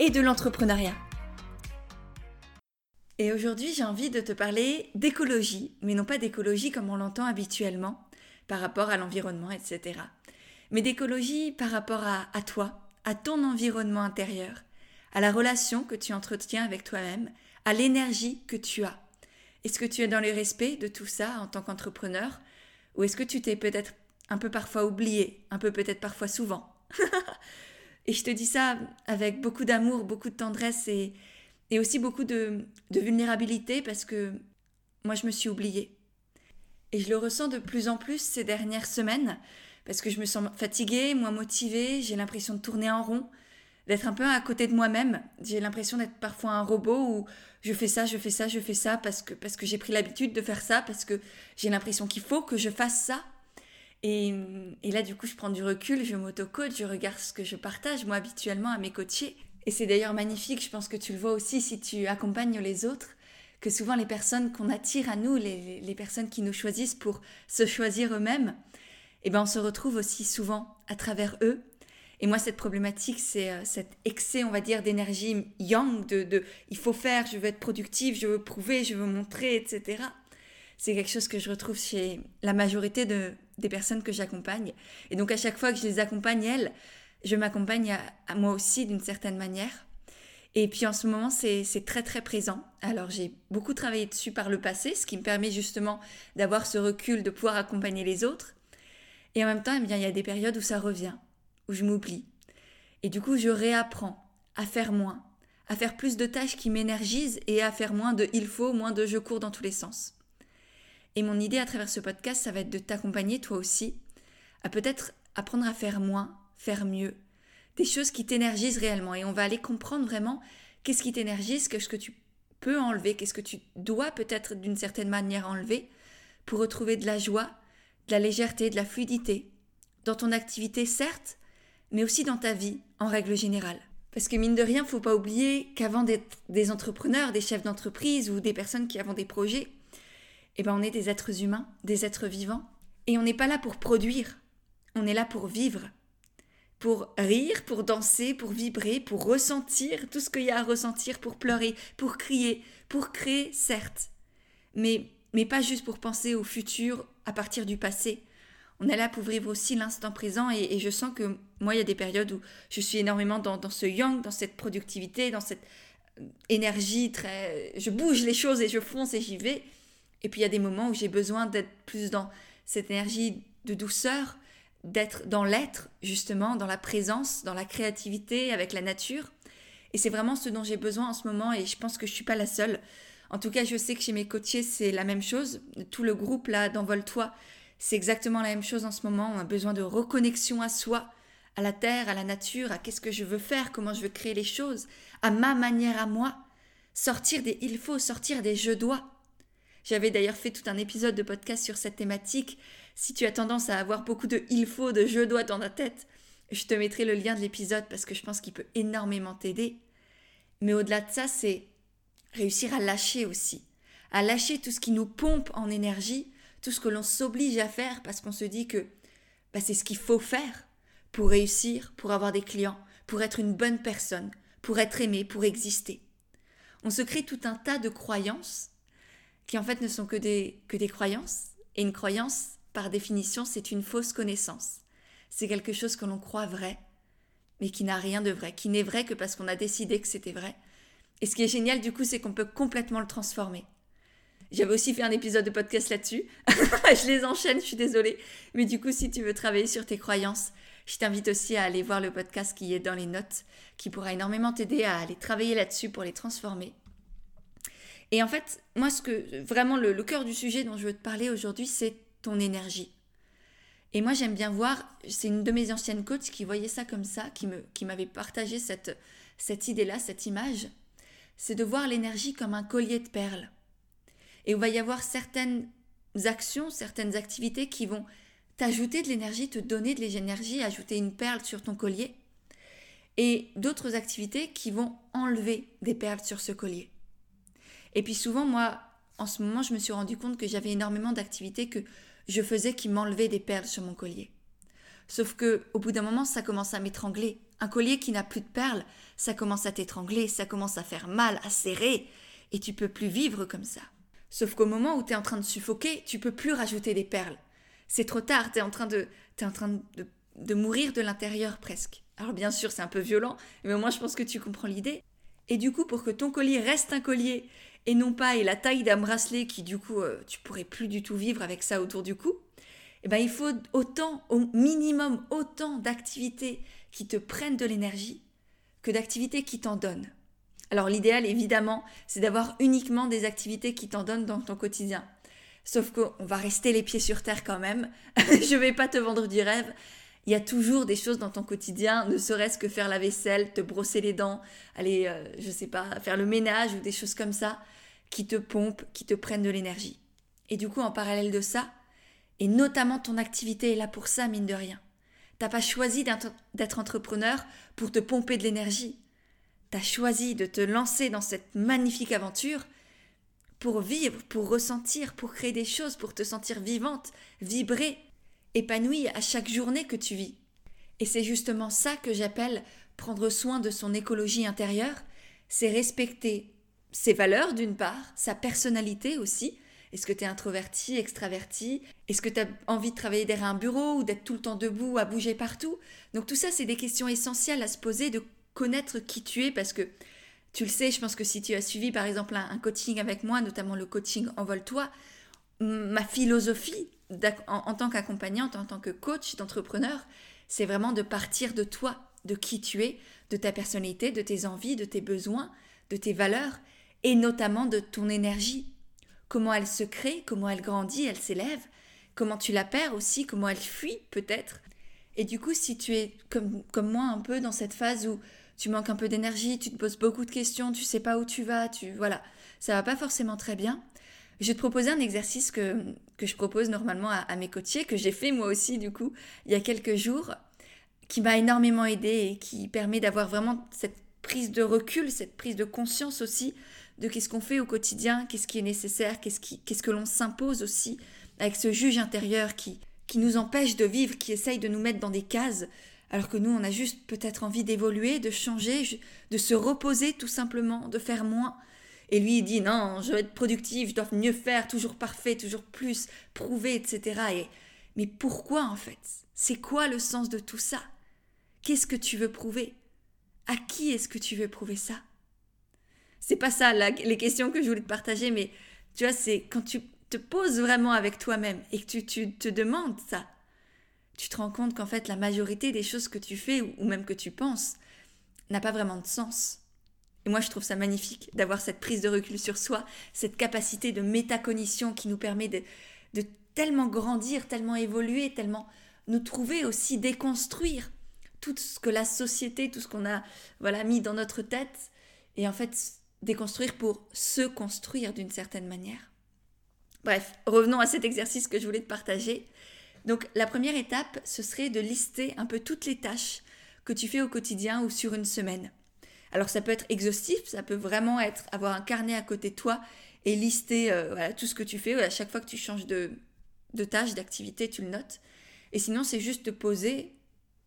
et de l'entrepreneuriat. Et aujourd'hui, j'ai envie de te parler d'écologie, mais non pas d'écologie comme on l'entend habituellement, par rapport à l'environnement, etc. Mais d'écologie par rapport à, à toi, à ton environnement intérieur, à la relation que tu entretiens avec toi-même, à l'énergie que tu as. Est-ce que tu es dans le respect de tout ça en tant qu'entrepreneur ou est-ce que tu t'es peut-être un peu parfois oublié, un peu peut-être parfois souvent? Et je te dis ça avec beaucoup d'amour, beaucoup de tendresse et, et aussi beaucoup de, de vulnérabilité parce que moi je me suis oubliée. Et je le ressens de plus en plus ces dernières semaines parce que je me sens fatiguée, moins motivée, j'ai l'impression de tourner en rond, d'être un peu à côté de moi-même. J'ai l'impression d'être parfois un robot où je fais ça, je fais ça, je fais ça parce que, parce que j'ai pris l'habitude de faire ça, parce que j'ai l'impression qu'il faut que je fasse ça. Et, et, là, du coup, je prends du recul, je m'auto-coach, je regarde ce que je partage, moi, habituellement, à mes coachés. Et c'est d'ailleurs magnifique, je pense que tu le vois aussi si tu accompagnes les autres, que souvent les personnes qu'on attire à nous, les, les, personnes qui nous choisissent pour se choisir eux-mêmes, eh ben, on se retrouve aussi souvent à travers eux et moi, cette problématique, c'est euh, cet excès, on va dire, d'énergie yang, de, de il faut faire, je veux être productive, je veux prouver, je veux montrer, etc. C'est quelque chose que je retrouve chez la majorité de, des personnes que j'accompagne. Et donc, à chaque fois que je les accompagne, elles, je m'accompagne à, moi aussi d'une certaine manière. Et puis en ce moment, c'est très très présent. Alors j'ai beaucoup travaillé dessus par le passé, ce qui me permet justement d'avoir ce recul, de pouvoir accompagner les autres. Et en même temps, eh bien, il y a des périodes où ça revient où je m'oublie. Et du coup, je réapprends à faire moins, à faire plus de tâches qui m'énergisent et à faire moins de il faut, moins de je cours dans tous les sens. Et mon idée à travers ce podcast, ça va être de t'accompagner toi aussi à peut-être apprendre à faire moins, faire mieux, des choses qui t'énergisent réellement. Et on va aller comprendre vraiment qu'est-ce qui t'énergise, qu'est-ce que tu peux enlever, qu'est-ce que tu dois peut-être d'une certaine manière enlever pour retrouver de la joie, de la légèreté, de la fluidité dans ton activité certes, mais aussi dans ta vie en règle générale. Parce que mine de rien, faut pas oublier qu'avant d'être des entrepreneurs, des chefs d'entreprise ou des personnes qui avons des projets, eh ben on est des êtres humains, des êtres vivants, et on n'est pas là pour produire, on est là pour vivre, pour rire, pour danser, pour vibrer, pour ressentir tout ce qu'il y a à ressentir, pour pleurer, pour crier, pour créer, certes, mais, mais pas juste pour penser au futur à partir du passé, on est là pour vivre aussi l'instant présent et, je sens que moi, il y a des périodes où je suis énormément dans, ce yang, dans cette productivité, dans cette euh, énergie très... Je bouge les choses et je fonce et j'y vais. Et puis il y a des moments où j'ai besoin d'être plus dans cette énergie de douceur, d'être dans l'être, justement, dans la présence, dans la créativité, avec la nature. Et c'est vraiment ce dont j'ai besoin en ce moment et je pense que je suis pas la seule. En tout cas, je sais que chez mes coachés, c'est la même chose. Tout le groupe là d'Envole-toi, c'est exactement la même chose en ce moment. On a besoin de reconnexion à soi, à la terre, à la nature, à qu'est-ce que je veux faire, comment je veux créer les choses, à ma manière à moi. Sortir des il faut, sortir des je dois. J'avais d'ailleurs fait tout un épisode de podcast sur cette thématique. Si tu as tendance à avoir beaucoup de il faut, de je dois dans ta tête, je te mettrai le lien de l'épisode parce que je pense qu'il peut énormément t'aider. Mais au-delà de ça, c'est réussir à lâcher aussi. À lâcher tout ce qui nous pompe en énergie tout ce que l'on s'oblige à faire parce qu'on se dit que bah, c'est ce qu'il faut faire pour réussir, pour avoir des clients, pour être une bonne personne, pour être aimé, pour exister. On se crée tout un tas de croyances qui en fait ne sont que des, que des croyances. Et une croyance, par définition, c'est une fausse connaissance. C'est quelque chose que l'on croit vrai, mais qui n'a rien de vrai, qui n'est vrai que parce qu'on a décidé que c'était vrai. Et ce qui est génial du coup, c'est qu'on peut complètement le transformer. J'avais aussi fait un épisode de podcast là-dessus. je les enchaîne, je suis désolée. Mais du coup, si tu veux travailler sur tes croyances, je t'invite aussi à aller voir le podcast qui est dans les notes, qui pourra énormément t'aider à aller travailler là-dessus pour les transformer. Et en fait, moi, ce que vraiment le, cœur du sujet dont je veux te parler aujourd'hui, c'est ton énergie. Et moi, j'aime bien voir, c'est une de mes anciennes coachs qui voyait ça comme ça, qui me, qui m'avait partagé cette, cette idée-là, cette image, c'est de voir l'énergie comme un collier de perles. Et on va y avoir certaines actions, certaines activités qui vont t'ajouter de l'énergie, te donner de l'énergie, ajouter une perle sur ton collier, et d'autres activités qui vont enlever des perles sur ce collier. Et puis souvent, moi, en ce moment, je me suis rendu compte que j'avais énormément d'activités que je faisais qui m'enlevaient des perles sur mon collier. Sauf que au bout d'un moment, ça commence à m'étrangler. Un collier qui n'a plus de perles, ça commence à t'étrangler, ça commence à faire mal, à serrer, et tu peux plus vivre comme ça. Sauf qu'au moment où tu es en train de suffoquer, tu peux plus rajouter des perles. C'est trop tard, tu es en train de es en train de, de mourir de l'intérieur presque. Alors bien sûr, c'est un peu violent, mais au moins je pense que tu comprends l'idée. Et du coup, pour que ton collier reste un collier et non pas ait la taille d'un bracelet qui du coup euh, tu pourrais plus du tout vivre avec ça autour du cou, eh ben, il faut autant, au minimum, autant d'activités qui te prennent de l'énergie que d'activités qui t'en donnent. Alors l'idéal, évidemment, c'est d'avoir uniquement des activités qui t'en donnent dans ton quotidien. Sauf qu'on va rester les pieds sur terre quand même. Je vais pas te vendre du rêve. Il y a toujours des choses dans ton quotidien, ne serait-ce que faire la vaisselle, te brosser les dents, aller, euh, je sais pas, faire le ménage ou des choses comme ça, qui te pompent, qui te prennent de l'énergie. Et du coup, en parallèle de ça, et notamment ton activité est là pour ça, mine de rien. T'as pas choisi d'être entrepreneur pour te pomper de l'énergie. T'as choisi de te lancer dans cette magnifique aventure pour vivre, pour ressentir, pour créer des choses, pour te sentir vivante, vibrer, épanouie à chaque journée que tu vis. Et c'est justement ça que j'appelle prendre soin de son écologie intérieure, c'est respecter ses valeurs d'une part, sa personnalité aussi, est-ce que tu es introverti, extraverti? Est-ce que tu as envie de travailler derrière un bureau ou d'être tout le temps debout, à bouger partout? Donc tout ça, c'est des questions essentielles à se poser, de connaître qui tu es, parce que tu le sais, je pense que si tu as suivi par exemple un, coaching avec moi, notamment le coaching Envole-toi, ma philosophie en, tant qu'accompagnante, en tant que coach d'entrepreneur, c'est vraiment de partir de toi, de qui tu es, de ta personnalité, de tes envies, de tes besoins, de tes valeurs, et notamment de ton énergie, comment elle se crée, comment elle grandit, elle s'élève, comment tu la perds aussi, comment elle fuit peut-être. Et du coup, si tu es comme, comme moi un peu dans cette phase où tu manques un peu d'énergie, tu te poses beaucoup de questions, tu sais pas où tu vas, tu voilà, ça va pas forcément très bien. Je vais te proposer un exercice que, que je propose normalement à, mes coachés, que j'ai fait moi aussi du coup il y a quelques jours, qui m'a énormément aidé et qui permet d'avoir vraiment cette prise de recul, cette prise de conscience aussi de qu'est-ce qu'on fait au quotidien, qu'est-ce qui est nécessaire, qu'est-ce, qu'est-ce que l'on s'impose aussi, avec ce juge intérieur qui, qui nous empêche de vivre, qui essaye de nous mettre dans des cases, alors que nous, on a juste peut-être envie d'évoluer, de changer, de se reposer tout simplement, de faire moins. Et lui, il dit non, je veux être productif, je dois mieux faire, toujours parfait, toujours plus, prouver, etc. Et, mais pourquoi en fait? C'est quoi le sens de tout ça? Qu'est-ce que tu veux prouver? À qui est-ce que tu veux prouver ça? C'est pas ça les questions que je voulais te partager, mais tu vois, c'est quand tu te poses vraiment avec toi-même et que tu, te demandes ça, tu te rends compte qu'en fait la majorité des choses que tu fais ou, même que tu penses n'a pas vraiment de sens. Et moi je trouve ça magnifique d'avoir cette prise de recul sur soi, cette capacité de métacognition qui nous permet de, de tellement grandir, tellement évoluer, tellement nous trouver aussi déconstruire tout ce que la société, tout ce qu'on a voilà mis dans notre tête. Et en fait, déconstruire pour se construire d'une certaine manière. Bref, revenons à cet exercice que je voulais te partager. Donc la première étape, ce serait de lister un peu toutes les tâches que tu fais au quotidien ou sur une semaine. Alors ça peut être exhaustif, ça peut vraiment être avoir un carnet à côté de toi et lister euh, tout ce que tu fais. À chaque fois que tu changes de, de tâche, d'activité, tu le notes. Et sinon, c'est juste te poser,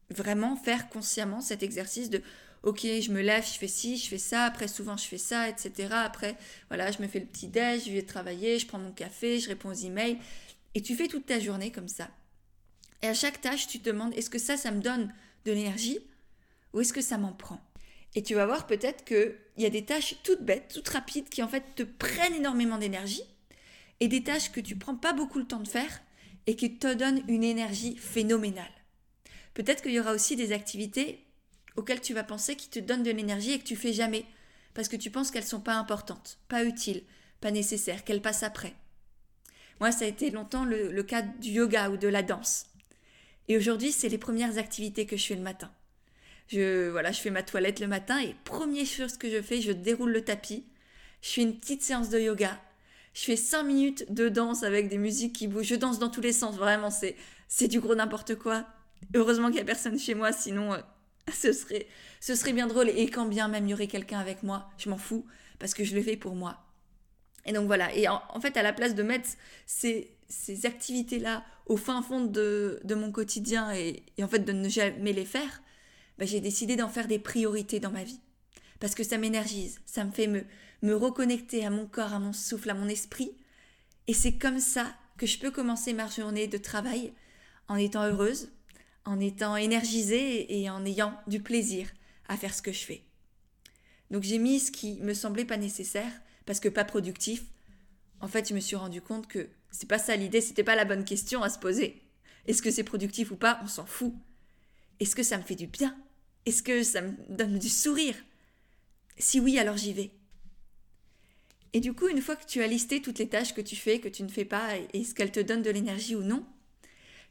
vraiment faire consciemment cet exercice de ok, je me lève, je fais ci, je fais ça, après souvent je fais ça, etc. Après, voilà, je me fais le petit déj, je vais travailler, je prends mon café, je réponds aux emails. Et tu fais toute ta journée comme ça. Et à chaque tâche, tu te demandes, est-ce que ça, ça me donne de l'énergie ou est-ce que ça m'en prend? Et tu vas voir peut-être qu'il y a des tâches toutes bêtes, toutes rapides, qui en fait te prennent énormément d'énergie, et des tâches que tu prends pas beaucoup le temps de faire et qui te donnent une énergie phénoménale. Peut-être qu'il y aura aussi des activités auxquelles tu vas penser qui te donnent de l'énergie et que tu fais jamais, parce que tu penses qu'elles sont pas importantes, pas utiles, pas nécessaires, qu'elles passent après. Moi, ça a été longtemps le, le cas du yoga ou de la danse. Et aujourd'hui, c'est les premières activités que je fais le matin. Je, voilà, je fais ma toilette le matin et première chose que je fais, je déroule le tapis. Je fais une petite séance de yoga. Je fais 5 minutes de danse avec des musiques qui bougent. Je danse dans tous les sens, vraiment, c'est, du gros n'importe quoi. Heureusement qu'il n'y a personne chez moi, sinon euh, ce, serait, ce serait bien drôle. Et quand bien même il y aurait quelqu'un avec moi, je m'en fous, parce que je le fais pour moi. Et donc voilà, et en, fait, à la place de mettre ces, ces activités-là au fin fond de, de mon quotidien et, en fait de ne jamais les faire, bah, j'ai décidé d'en faire des priorités dans ma vie. Parce que ça m'énergise, ça me fait me, me reconnecter à mon corps, à mon souffle, à mon esprit. Et c'est comme ça que je peux commencer ma journée de travail en étant heureuse, en étant énergisée et en ayant du plaisir à faire ce que je fais. Donc j'ai mis ce qui me semblait pas nécessaire parce que pas productif. En fait, je me suis rendu compte que c'est pas ça l'idée, c'était pas la bonne question à se poser. Est-ce que c'est productif ou pas? On s'en fout. Est-ce que ça me fait du bien? Est-ce que ça me donne du sourire? Si oui, alors j'y vais. Et du coup, une fois que tu as listé toutes les tâches que tu fais, que tu ne fais pas, et ce qu'elles te donnent de l'énergie ou non,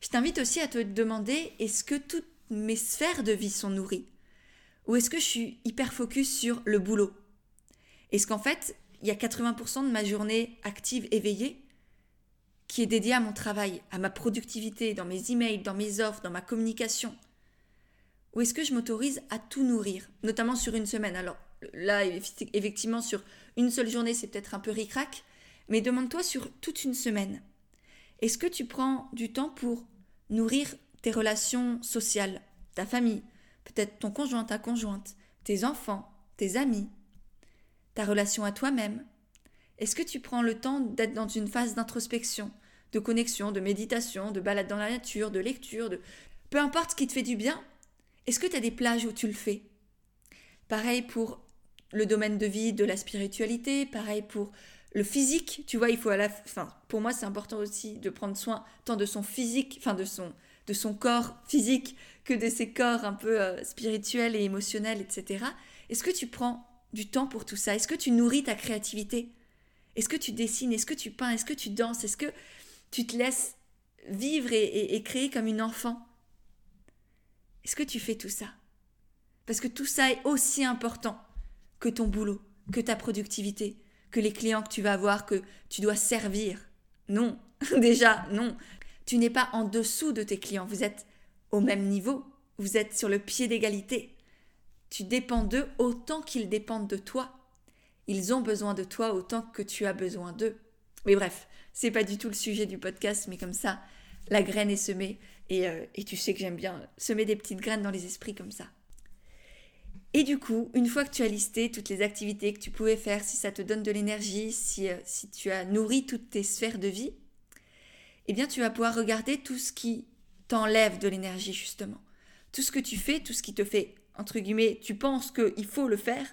je t'invite aussi à te demander est-ce que toutes mes sphères de vie sont nourries? Ou est-ce que je suis hyper focus sur le boulot? Est-ce qu'en fait, il y a 80% de ma journée active éveillée qui est dédiée à mon travail, à ma productivité, dans mes emails, dans mes offres, dans ma communication? Ou est-ce que je m'autorise à tout nourrir, notamment sur une semaine? Alors là, effectivement, sur une seule journée, c'est peut-être un peu ric-rac, mais demande-toi sur toute une semaine. Est-ce que tu prends du temps pour nourrir tes relations sociales, ta famille, peut-être ton conjoint, ta conjointe, tes enfants, tes amis, ta relation à toi-même? Est-ce que tu prends le temps d'être dans une phase d'introspection, de connexion, de méditation, de balade dans la nature, de lecture, de... Peu importe ce qui te fait du bien, est-ce que tu as des plages où tu le fais? Pareil pour le domaine de vie de la spiritualité, pareil pour le physique, tu vois, il faut à la fin, pour moi c'est important aussi de prendre soin tant de son physique, enfin de son de son corps physique que de ses corps un peu euh, spirituels et émotionnels, etc. Est-ce que tu prends du temps pour tout ça? Est-ce que tu nourris ta créativité? Est-ce que tu dessines? Est-ce que tu peins? Est-ce que tu danses? Est-ce que tu te laisses vivre et, et créer comme une enfant? Est-ce que tu fais tout ça? Parce que tout ça est aussi important que ton boulot, que ta productivité, que les clients que tu vas avoir, que tu dois servir. Non, déjà, non. Tu n'es pas en dessous de tes clients, vous êtes au même niveau, vous êtes sur le pied d'égalité. Tu dépends d'eux autant qu'ils dépendent de toi. Ils ont besoin de toi autant que tu as besoin d'eux. Mais bref, c'est pas du tout le sujet du podcast, mais comme ça, la graine est semée et, euh, et tu sais que j'aime bien semer des petites graines dans les esprits comme ça. Et du coup, une fois que tu as listé toutes les activités que tu pouvais faire, si ça te donne de l'énergie, si, euh, si tu as nourri toutes tes sphères de vie, eh bien tu vas pouvoir regarder tout ce qui t'enlève de l'énergie justement. Tout ce que tu fais, tout ce qui te fait, entre guillemets, tu penses qu'il faut le faire,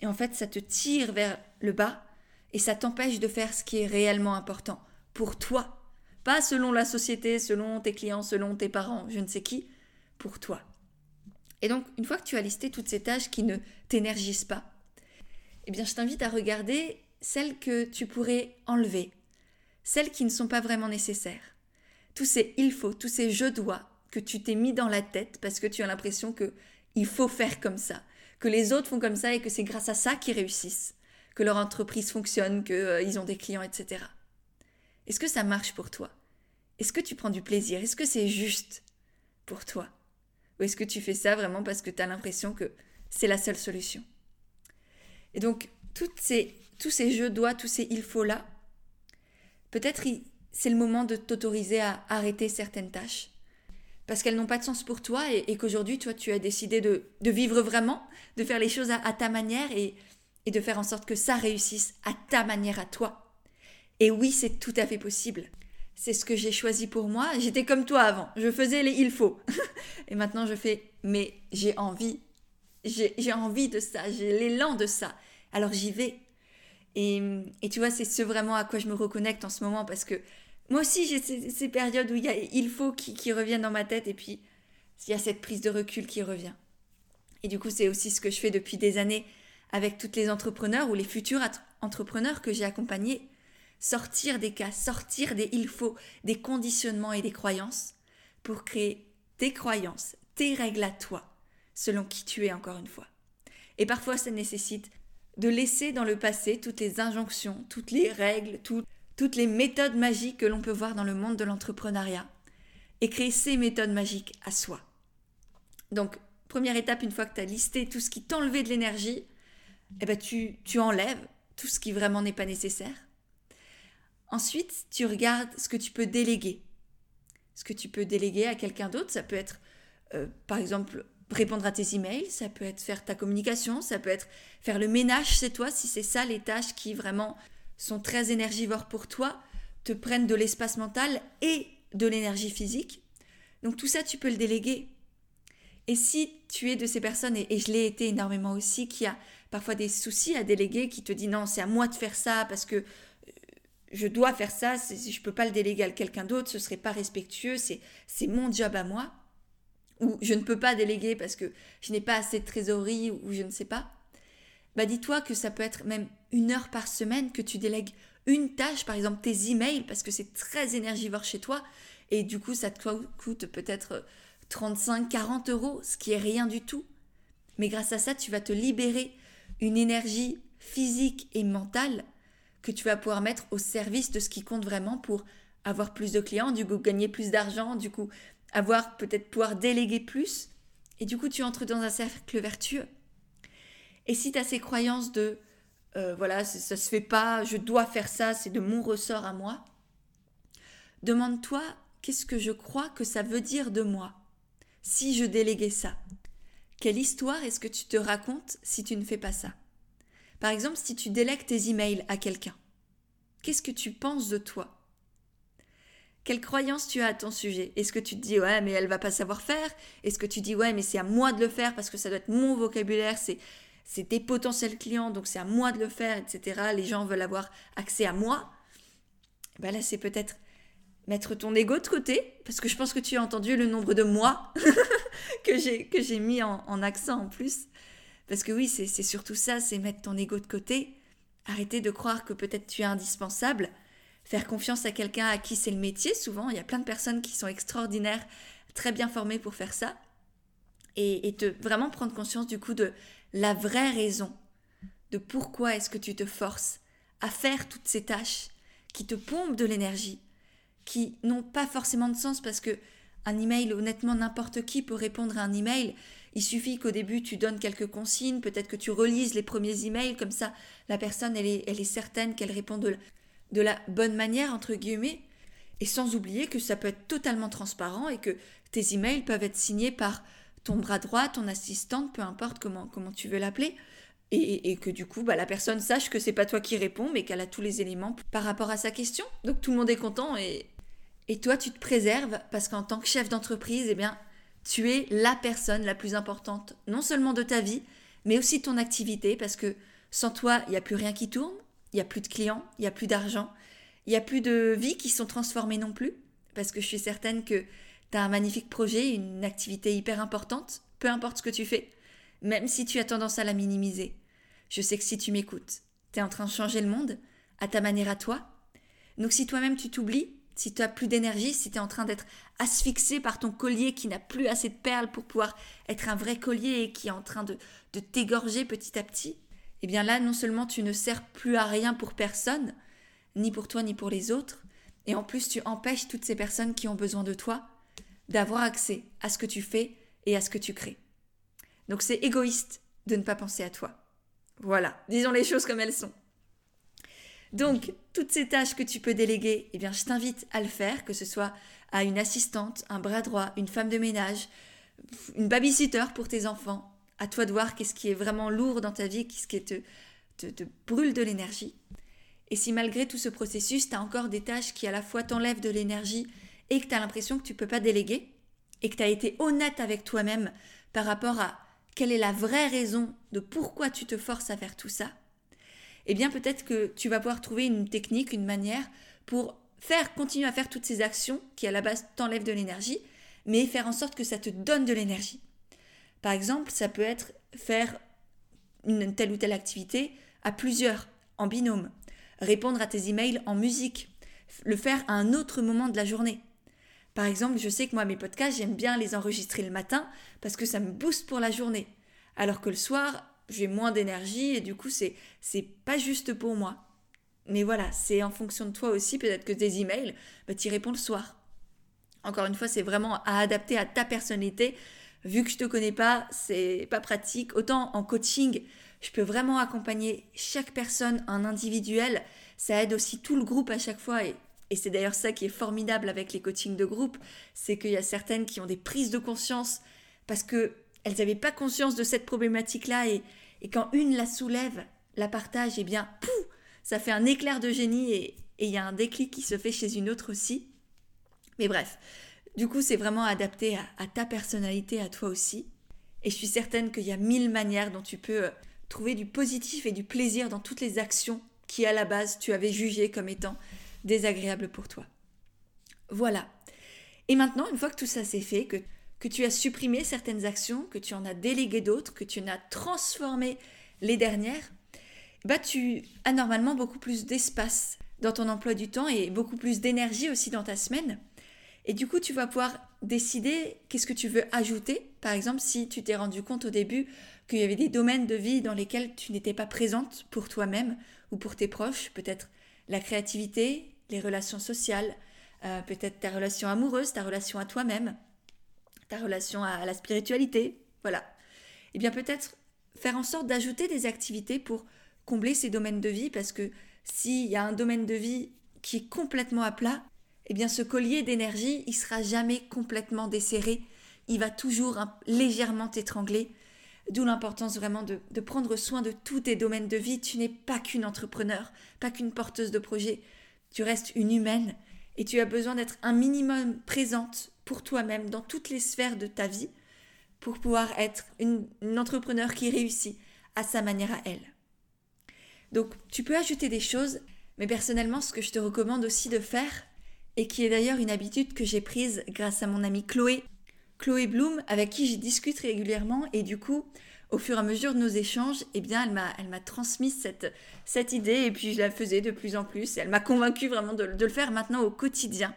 et en fait ça te tire vers le bas, et ça t'empêche de faire ce qui est réellement important pour toi. Pas selon la société, selon tes clients, selon tes parents, je ne sais qui, pour toi. Et donc, une fois que tu as listé toutes ces tâches qui ne t'énergisent pas, eh bien, je t'invite à regarder celles que tu pourrais enlever, celles qui ne sont pas vraiment nécessaires. Tous ces il faut, tous ces je dois que tu t'es mis dans la tête parce que tu as l'impression que il faut faire comme ça, que les autres font comme ça et que c'est grâce à ça qu'ils réussissent, que leur entreprise fonctionne, qu'ils euh, ont des clients, etc. Est-ce que ça marche pour toi? Est-ce que tu prends du plaisir? Est-ce que c'est juste pour toi? Ou est-ce que tu fais ça vraiment parce que tu as l'impression que c'est la seule solution? Et donc, tous ces je dois, tous ces il faut là, peut-être c'est le moment de t'autoriser à arrêter certaines tâches. Parce qu'elles n'ont pas de sens pour toi et, qu'aujourd'hui, toi, tu as décidé de, vivre vraiment, de faire les choses à, ta manière et de faire en sorte que ça réussisse à ta manière à toi. Et oui, c'est tout à fait possible c'est ce que j'ai choisi pour moi. J'étais comme toi avant, je faisais les il faut. et maintenant je fais mais j'ai envie, j'ai envie de ça, j'ai l'élan de ça. Alors j'y vais. Et, et, tu vois, c'est ce vraiment à quoi je me reconnecte en ce moment parce que moi aussi j'ai ces, périodes où il y a il faut qui, qui reviennent dans ma tête et puis il y a cette prise de recul qui revient. Et du coup, c'est aussi ce que je fais depuis des années avec toutes les entrepreneurs ou les futurs entrepreneurs que j'ai accompagnés sortir des cas, sortir des il faut, des conditionnements et des croyances pour créer tes croyances, tes règles à toi, selon qui tu es encore une fois. Et parfois ça nécessite de laisser dans le passé toutes les injonctions, toutes les règles, toutes les méthodes magiques que l'on peut voir dans le monde de l'entrepreneuriat et créer ces méthodes magiques à soi. Donc, première étape, une fois que tu as listé tout ce qui t'enlevait de l'énergie, eh ben tu, tu enlèves tout ce qui vraiment n'est pas nécessaire. Ensuite, tu regardes ce que tu peux déléguer. Ce que tu peux déléguer à quelqu'un d'autre, ça peut être, euh, par exemple, répondre à tes emails, ça peut être faire ta communication, ça peut être faire le ménage chez toi, si c'est ça les tâches qui vraiment sont très énergivores pour toi, te prennent de l'espace mental et de l'énergie physique. Donc tout ça, tu peux le déléguer. Et si tu es de ces personnes, et, je l'ai été énormément aussi, qui a parfois des soucis à déléguer, qui te dit non, c'est à moi de faire ça parce que je dois faire ça, je ne peux pas le déléguer à quelqu'un d'autre, ce serait pas respectueux, c'est mon job à moi. Ou je ne peux pas déléguer parce que je n'ai pas assez de trésorerie ou je ne sais pas, bah dis-toi que ça peut être même une heure par semaine que tu délègues une tâche, par exemple tes emails, parce que c'est très énergivore chez toi, et du coup ça te coûte peut-être 35, 40 euros, ce qui est rien du tout. Mais grâce à ça, tu vas te libérer une énergie physique et mentale que tu vas pouvoir mettre au service de ce qui compte vraiment pour avoir plus de clients, du coup gagner plus d'argent, du coup avoir peut-être pouvoir déléguer plus, et du coup tu entres dans un cercle vertueux. Et si tu as ces croyances de euh, voilà, ça se fait pas, je dois faire ça, c'est de mon ressort à moi, demande-toi qu'est-ce que je crois que ça veut dire de moi si je déléguais ça? Quelle histoire est-ce que tu te racontes si tu ne fais pas ça? Par exemple, si tu délègues tes emails à quelqu'un, qu'est-ce que tu penses de toi? Quelle croyance tu as à ton sujet? Est-ce que tu te dis ouais mais elle va pas savoir faire? Est-ce que tu dis ouais mais c'est à moi de le faire parce que ça doit être mon vocabulaire, c'est c'est tes potentiels clients donc c'est à moi de le faire, etc. Les gens veulent avoir accès à moi? Ben là c'est peut-être mettre ton ego de côté parce que je pense que tu as entendu le nombre de moi que j'ai mis en, accent en plus parce que oui c'est surtout ça c'est mettre ton ego de côté arrêter de croire que peut-être tu es indispensable faire confiance à quelqu'un à qui c'est le métier. Souvent, il y a plein de personnes qui sont extraordinaires, très bien formées pour faire ça. Et, te vraiment prendre conscience du coup de la vraie raison de pourquoi est-ce que tu te forces à faire toutes ces tâches qui te pompent de l'énergie, qui n'ont pas forcément de sens parce que un email, honnêtement, n'importe qui peut répondre à un email. Il suffit qu'au début, tu donnes quelques consignes, peut-être que tu relises les premiers emails, comme ça, la personne, elle est, elle est certaine qu'elle répond de, la bonne manière, entre guillemets, et sans oublier que ça peut être totalement transparent et que tes emails peuvent être signés par ton bras droit, ton assistante, peu importe comment, comment tu veux l'appeler, et, que du coup, bah, la personne sache que c'est pas toi qui réponds, mais qu'elle a tous les éléments par rapport à sa question. Donc tout le monde est content et, et toi, tu te préserves parce qu'en tant que chef d'entreprise, eh bien, tu es la personne la plus importante, non seulement de ta vie, mais aussi de ton activité, parce que sans toi, il n'y a plus rien qui tourne, il n'y a plus de clients, il n'y a plus d'argent, il n'y a plus de vies qui sont transformées non plus, parce que je suis certaine que tu as un magnifique projet, une activité hyper importante, peu importe ce que tu fais, même si tu as tendance à la minimiser. Je sais que si tu m'écoutes, tu es en train de changer le monde, à ta manière à toi. Donc si toi-même tu t'oublies, si tu as plus d'énergie, si tu es en train d'être asphyxié par ton collier qui n'a plus assez de perles pour pouvoir être un vrai collier et qui est en train de, de t'égorger petit à petit, eh bien là, non seulement tu ne sers plus à rien pour personne, ni pour toi ni pour les autres, et en plus tu empêches toutes ces personnes qui ont besoin de toi d'avoir accès à ce que tu fais et à ce que tu crées. Donc c'est égoïste de ne pas penser à toi. Voilà, disons les choses comme elles sont. Donc, toutes ces tâches que tu peux déléguer, eh bien, je t'invite à le faire, que ce soit à une assistante, un bras droit, une femme de ménage, une babysitter pour tes enfants, à toi de voir qu'est-ce qui est vraiment lourd dans ta vie, qu'est-ce qui te, te, brûle de l'énergie. Et si malgré tout ce processus, tu as encore des tâches qui à la fois t'enlèvent de l'énergie et que tu as l'impression que tu ne peux pas déléguer, et que tu as été honnête avec toi-même par rapport à quelle est la vraie raison de pourquoi tu te forces à faire tout ça, eh bien peut-être que tu vas pouvoir trouver une technique, une manière pour faire continuer à faire toutes ces actions qui à la base t'enlèvent de l'énergie, mais faire en sorte que ça te donne de l'énergie. Par exemple, ça peut être faire une telle ou telle activité à plusieurs, en binôme, répondre à tes emails en musique, le faire à un autre moment de la journée. Par exemple, je sais que moi, mes podcasts, j'aime bien les enregistrer le matin parce que ça me booste pour la journée. Alors que le soir, j'ai moins d'énergie et du coup, c'est, c'est pas juste pour moi. Mais voilà, c'est en fonction de toi aussi. Peut-être que tes emails, bah, tu y réponds le soir. Encore une fois, c'est vraiment à adapter à ta personnalité. Vu que je te connais pas, c'est pas pratique. Autant en coaching, je peux vraiment accompagner chaque personne en individuel. Ça aide aussi tout le groupe à chaque fois et et c'est d'ailleurs ça qui est formidable avec les coachings de groupe, c'est qu'il y a certaines qui ont des prises de conscience parce qu'elles n'avaient pas conscience de cette problématique-là et, quand une la soulève, la partage, et eh bien, pouf, ça fait un éclair de génie et il y a un déclic qui se fait chez une autre aussi. Mais bref, du coup, c'est vraiment adapté à, ta personnalité, à toi aussi. Et je suis certaine qu'il y a mille manières dont tu peux euh, trouver du positif et du plaisir dans toutes les actions qui, à la base, tu avais jugées comme étant désagréable pour toi. Voilà. Et maintenant, une fois que tout ça s'est fait, que, que tu as supprimé certaines actions, que tu en as délégué d'autres, que tu en as transformé les dernières, bah tu as normalement beaucoup plus d'espace dans ton emploi du temps et beaucoup plus d'énergie aussi dans ta semaine. Et du coup, tu vas pouvoir décider qu'est-ce que tu veux ajouter. Par exemple, si tu t'es rendu compte au début qu'il y avait des domaines de vie dans lesquels tu n'étais pas présente pour toi-même ou pour tes proches, peut-être la créativité, les relations sociales, euh, peut-être ta relation amoureuse, ta relation à toi-même, ta relation à, la spiritualité, voilà. Eh bien peut-être faire en sorte d'ajouter des activités pour combler ces domaines de vie, parce que s'il y a un domaine de vie qui est complètement à plat, eh bien ce collier d'énergie, il sera jamais complètement desserré, il va toujours légèrement t'étrangler. D'où l'importance vraiment de, de, prendre soin de tous tes domaines de vie. Tu n'es pas qu'une entrepreneur, pas qu'une porteuse de projet. Tu restes une humaine et tu as besoin d'être un minimum présente pour toi-même dans toutes les sphères de ta vie pour pouvoir être une, entrepreneur qui réussit à sa manière à elle. Donc tu peux ajouter des choses, mais personnellement ce que je te recommande aussi de faire, et qui est d'ailleurs une habitude que j'ai prise grâce à mon amie Chloé, Chloé Bloom, avec qui j'y discute régulièrement, et du coup, au fur et à mesure de nos échanges, eh bien, elle m'a, elle transmis cette, cette idée et puis je la faisais de plus en plus. Et elle m'a convaincue vraiment de, le faire maintenant au quotidien.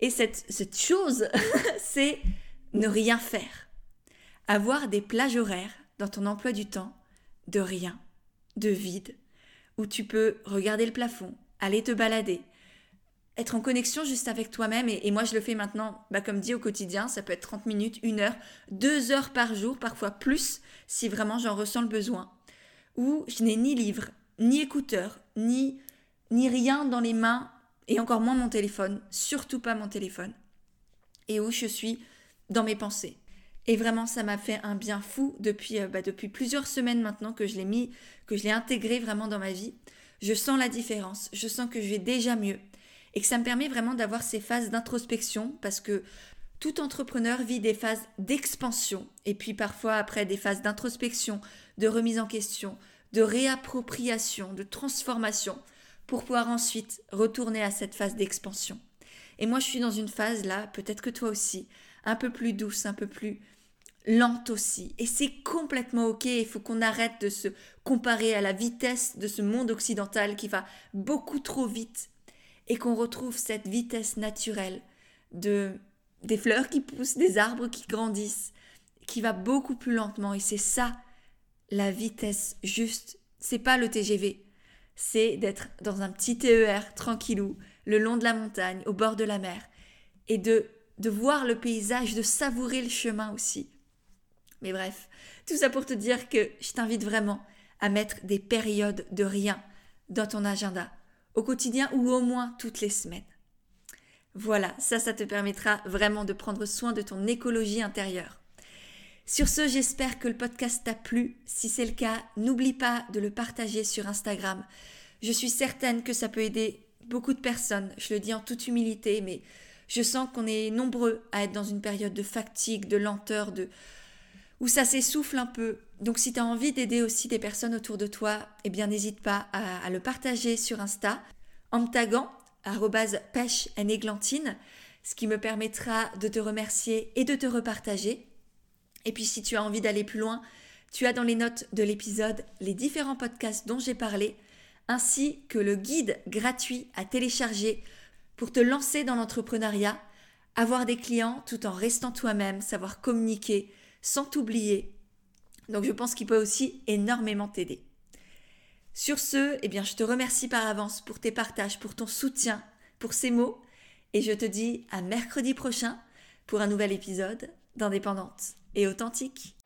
Et cette, cette chose, c'est ne rien faire. Avoir des plages horaires dans ton emploi du temps de rien, de vide, où tu peux regarder le plafond, aller te balader, être en connexion juste avec toi-même. Et, moi, je le fais maintenant, bah, comme dit, au quotidien. Ça peut être 30 minutes, une heure, deux heures par jour, parfois plus, si vraiment j'en ressens le besoin. Où je n'ai ni livre, ni écouteur, ni, ni rien dans les mains, et encore moins mon téléphone, surtout pas mon téléphone. Et où je suis dans mes pensées. Et vraiment, ça m'a fait un bien fou depuis, euh, bah, depuis plusieurs semaines maintenant que je l'ai mis, que je l'ai intégré vraiment dans ma vie. Je sens la différence, je sens que je vais déjà mieux, et que ça me permet vraiment d'avoir ces phases d'introspection parce que tout entrepreneur vit des phases d'expansion et puis parfois après des phases d'introspection, de remise en question, de réappropriation, de transformation pour pouvoir ensuite retourner à cette phase d'expansion. Et moi je suis dans une phase là, peut-être que toi aussi, un peu plus douce, un peu plus lente aussi. Et c'est complètement ok, il faut qu'on arrête de se comparer à la vitesse de ce monde occidental qui va beaucoup trop vite et qu'on retrouve cette vitesse naturelle de des fleurs qui poussent, des arbres qui grandissent, qui va beaucoup plus lentement et c'est ça la vitesse juste. C'est pas le TGV, c'est d'être dans un petit TER tranquillou, le long de la montagne, au bord de la mer et de de voir le paysage, de savourer le chemin aussi. Mais bref, tout ça pour te dire que je t'invite vraiment à mettre des périodes de rien dans ton agenda au quotidien ou au moins toutes les semaines. Voilà, ça, ça te permettra vraiment de prendre soin de ton écologie intérieure. Sur ce, j'espère que le podcast t'a plu. Si c'est le cas, n'oublie pas de le partager sur Instagram. Je suis certaine que ça peut aider beaucoup de personnes. Je le dis en toute humilité, mais je sens qu'on est nombreux à être dans une période de fatigue, de lenteur, de où ça s'essouffle un peu. Donc si tu as envie d'aider aussi des personnes autour de toi, eh bien n'hésite pas à, le partager sur Insta en me taguant pêche églantine, ce qui me permettra de te remercier et de te repartager. Et puis si tu as envie d'aller plus loin, tu as dans les notes de l'épisode les différents podcasts dont j'ai parlé, ainsi que le guide gratuit à télécharger pour te lancer dans l'entrepreneuriat avoir des clients tout en restant toi-même, savoir communiquer sans t'oublier. Donc je pense qu'il peut aussi énormément t'aider. Sur ce, eh je te remercie par avance pour tes partages, pour ton soutien, pour ces mots, et je te dis à mercredi prochain pour un nouvel épisode d'Indépendante et authentique.